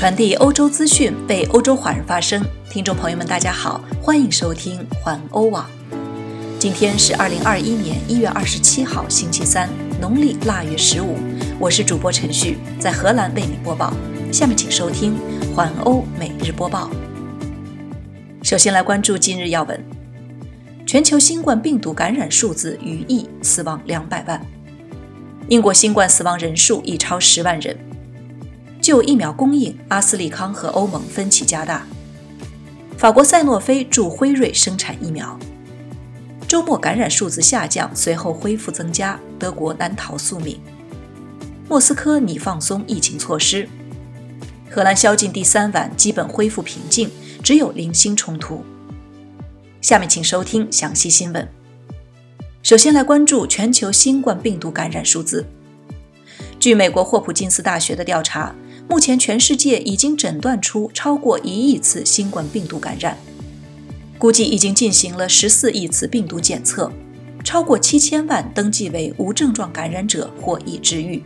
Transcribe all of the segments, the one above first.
传递欧洲资讯，为欧洲华人发声。听众朋友们，大家好，欢迎收听环欧网。今天是二零二一年一月二十七号，星期三，农历腊月十五。我是主播陈旭，在荷兰为你播报。下面请收听环欧每日播报。首先来关注今日要闻：全球新冠病毒感染数字逾亿，死亡两百万。英国新冠死亡人数已超十万人。就疫苗供应，阿斯利康和欧盟分歧加大。法国赛诺菲助辉瑞生产疫苗。周末感染数字下降，随后恢复增加，德国难逃宿命。莫斯科拟放松疫情措施。荷兰宵禁第三晚基本恢复平静，只有零星冲突。下面请收听详细新闻。首先来关注全球新冠病毒感染数字。据美国霍普金斯大学的调查。目前，全世界已经诊断出超过一亿次新冠病毒感染，估计已经进行了十四亿次病毒检测，超过七千万登记为无症状感染者或已治愈，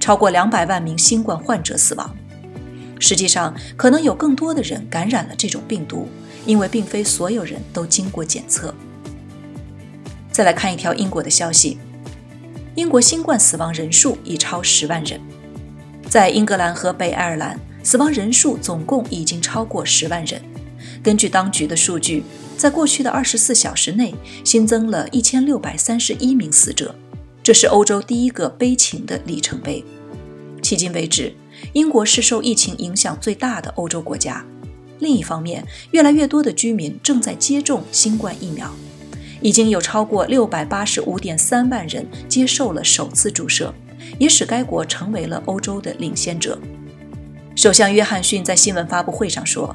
超过两百万名新冠患者死亡。实际上，可能有更多的人感染了这种病毒，因为并非所有人都经过检测。再来看一条英国的消息：英国新冠死亡人数已超十万人。在英格兰和北爱尔兰，死亡人数总共已经超过十万人。根据当局的数据，在过去的二十四小时内新增了一千六百三十一名死者，这是欧洲第一个悲情的里程碑。迄今为止，英国是受疫情影响最大的欧洲国家。另一方面，越来越多的居民正在接种新冠疫苗，已经有超过六百八十五点三万人接受了首次注射。也使该国成为了欧洲的领先者。首相约翰逊在新闻发布会上说：“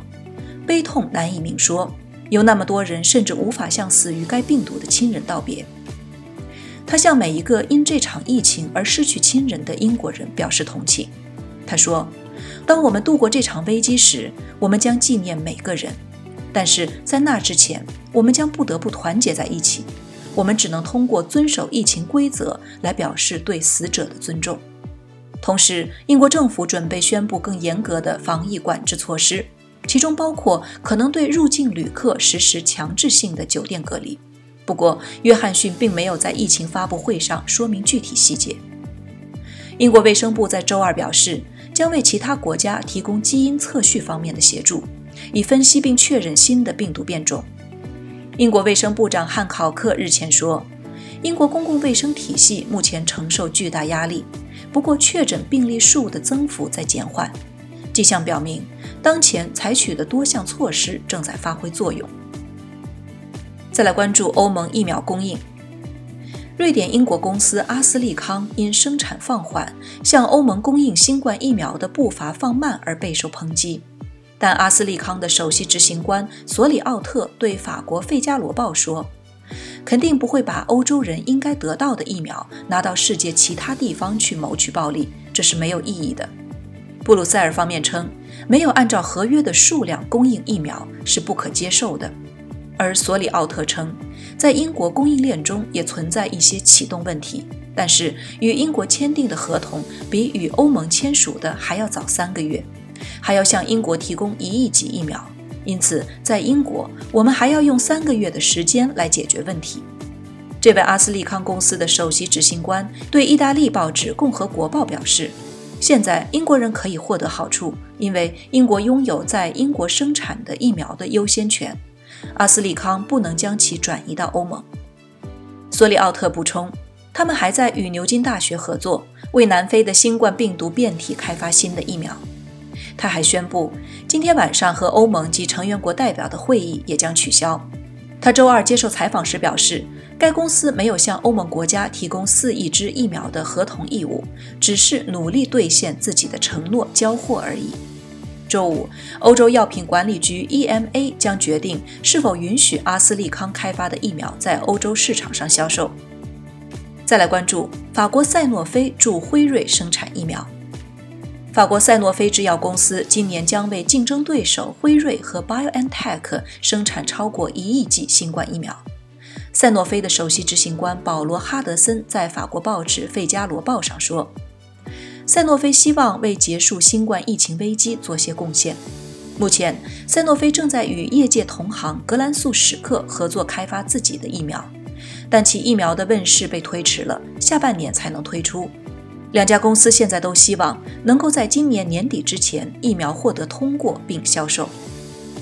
悲痛难以明说，有那么多人甚至无法向死于该病毒的亲人道别。”他向每一个因这场疫情而失去亲人的英国人表示同情。他说：“当我们度过这场危机时，我们将纪念每个人，但是在那之前，我们将不得不团结在一起。”我们只能通过遵守疫情规则来表示对死者的尊重。同时，英国政府准备宣布更严格的防疫管制措施，其中包括可能对入境旅客实施强制性的酒店隔离。不过，约翰逊并没有在疫情发布会上说明具体细节。英国卫生部在周二表示，将为其他国家提供基因测序方面的协助，以分析并确认新的病毒变种。英国卫生部长汉考克日前说，英国公共卫生体系目前承受巨大压力，不过确诊病例数的增幅在减缓，迹象表明当前采取的多项措施正在发挥作用。再来关注欧盟疫苗供应，瑞典英国公司阿斯利康因生产放缓，向欧盟供应新冠疫苗的步伐放慢而备受抨击。但阿斯利康的首席执行官索里奥特对法国《费加罗报》说：“肯定不会把欧洲人应该得到的疫苗拿到世界其他地方去谋取暴利，这是没有意义的。”布鲁塞尔方面称，没有按照合约的数量供应疫苗是不可接受的。而索里奥特称，在英国供应链中也存在一些启动问题，但是与英国签订的合同比与欧盟签署的还要早三个月。还要向英国提供一亿剂疫苗，因此在英国，我们还要用三个月的时间来解决问题。这位阿斯利康公司的首席执行官对意大利报纸《共和国报》表示：“现在英国人可以获得好处，因为英国拥有在英国生产的疫苗的优先权。阿斯利康不能将其转移到欧盟。”索里奥特补充：“他们还在与牛津大学合作，为南非的新冠病毒变体开发新的疫苗。”他还宣布，今天晚上和欧盟及成员国代表的会议也将取消。他周二接受采访时表示，该公司没有向欧盟国家提供四亿支疫苗的合同义务，只是努力兑现自己的承诺交货而已。周五，欧洲药品管理局 EMA 将决定是否允许阿斯利康开发的疫苗在欧洲市场上销售。再来关注法国赛诺菲驻辉瑞生产疫苗。法国赛诺菲制药公司今年将为竞争对手辉瑞和 BioNTech 生产超过一亿剂新冠疫苗。赛诺菲的首席执行官保罗·哈德森在法国报纸《费加罗报》上说：“赛诺菲希望为结束新冠疫情危机做些贡献。目前，赛诺菲正在与业界同行格兰素史克合作开发自己的疫苗，但其疫苗的问世被推迟了，下半年才能推出。两家公司现在都希望能够在今年年底之前疫苗获得通过并销售。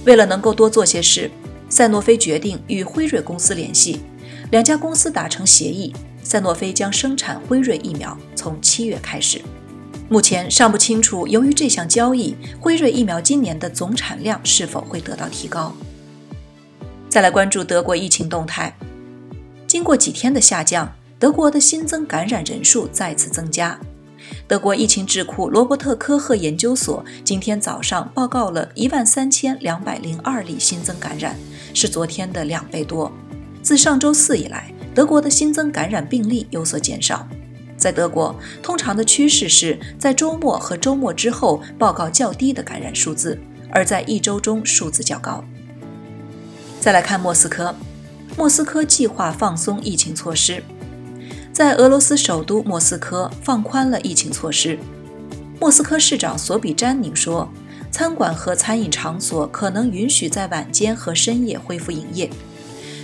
为了能够多做些事，赛诺菲决定与辉瑞公司联系，两家公司达成协议，赛诺菲将生产辉瑞疫苗，从七月开始。目前尚不清楚，由于这项交易，辉瑞疫苗今年的总产量是否会得到提高。再来关注德国疫情动态，经过几天的下降，德国的新增感染人数再次增加。德国疫情智库罗伯特科赫研究所今天早上报告了一万三千两百零二例新增感染，是昨天的两倍多。自上周四以来，德国的新增感染病例有所减少。在德国，通常的趋势是在周末和周末之后报告较低的感染数字，而在一周中数字较高。再来看莫斯科，莫斯科计划放松疫情措施，在俄罗斯首都莫斯科放宽了疫情措施。莫斯科市长索比詹宁说，餐馆和餐饮场所可能允许在晚间和深夜恢复营业。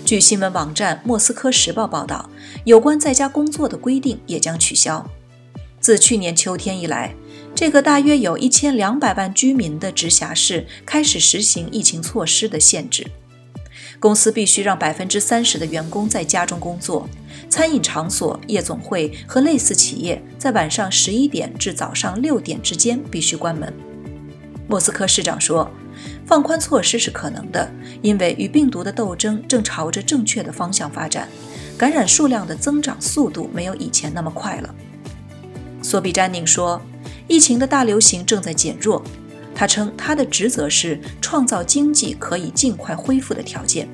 据新闻网站《莫斯科时报》报道，有关在家工作的规定也将取消。自去年秋天以来，这个大约有一千两百万居民的直辖市开始实行疫情措施的限制。公司必须让百分之三十的员工在家中工作，餐饮场所、夜总会和类似企业在晚上十一点至早上六点之间必须关门。莫斯科市长说。放宽措施是可能的，因为与病毒的斗争正朝着正确的方向发展，感染数量的增长速度没有以前那么快了。索比詹宁说，疫情的大流行正在减弱。他称，他的职责是创造经济可以尽快恢复的条件。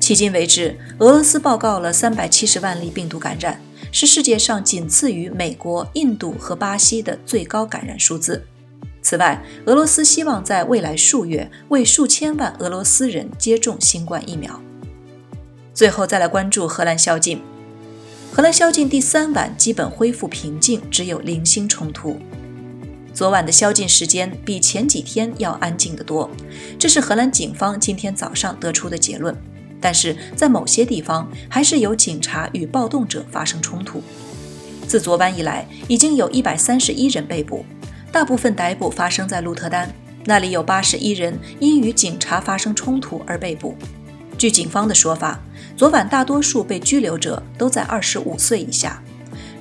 迄今为止，俄罗斯报告了三百七十万例病毒感染，是世界上仅次于美国、印度和巴西的最高感染数字。此外，俄罗斯希望在未来数月为数千万俄罗斯人接种新冠疫苗。最后，再来关注荷兰宵禁。荷兰宵禁第三晚基本恢复平静，只有零星冲突。昨晚的宵禁时间比前几天要安静得多，这是荷兰警方今天早上得出的结论。但是在某些地方，还是有警察与暴动者发生冲突。自昨晚以来，已经有一百三十一人被捕。大部分逮捕发生在鹿特丹，那里有八十一人因与警察发生冲突而被捕。据警方的说法，昨晚大多数被拘留者都在二十五岁以下，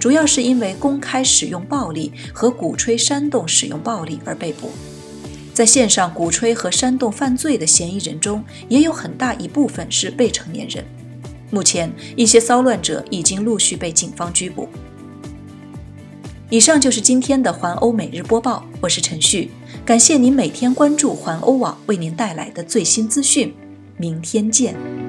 主要是因为公开使用暴力和鼓吹煽动使用暴力而被捕。在线上鼓吹和煽动犯罪的嫌疑人中，也有很大一部分是未成年人。目前，一些骚乱者已经陆续被警方拘捕。以上就是今天的环欧每日播报，我是陈旭，感谢您每天关注环欧网为您带来的最新资讯，明天见。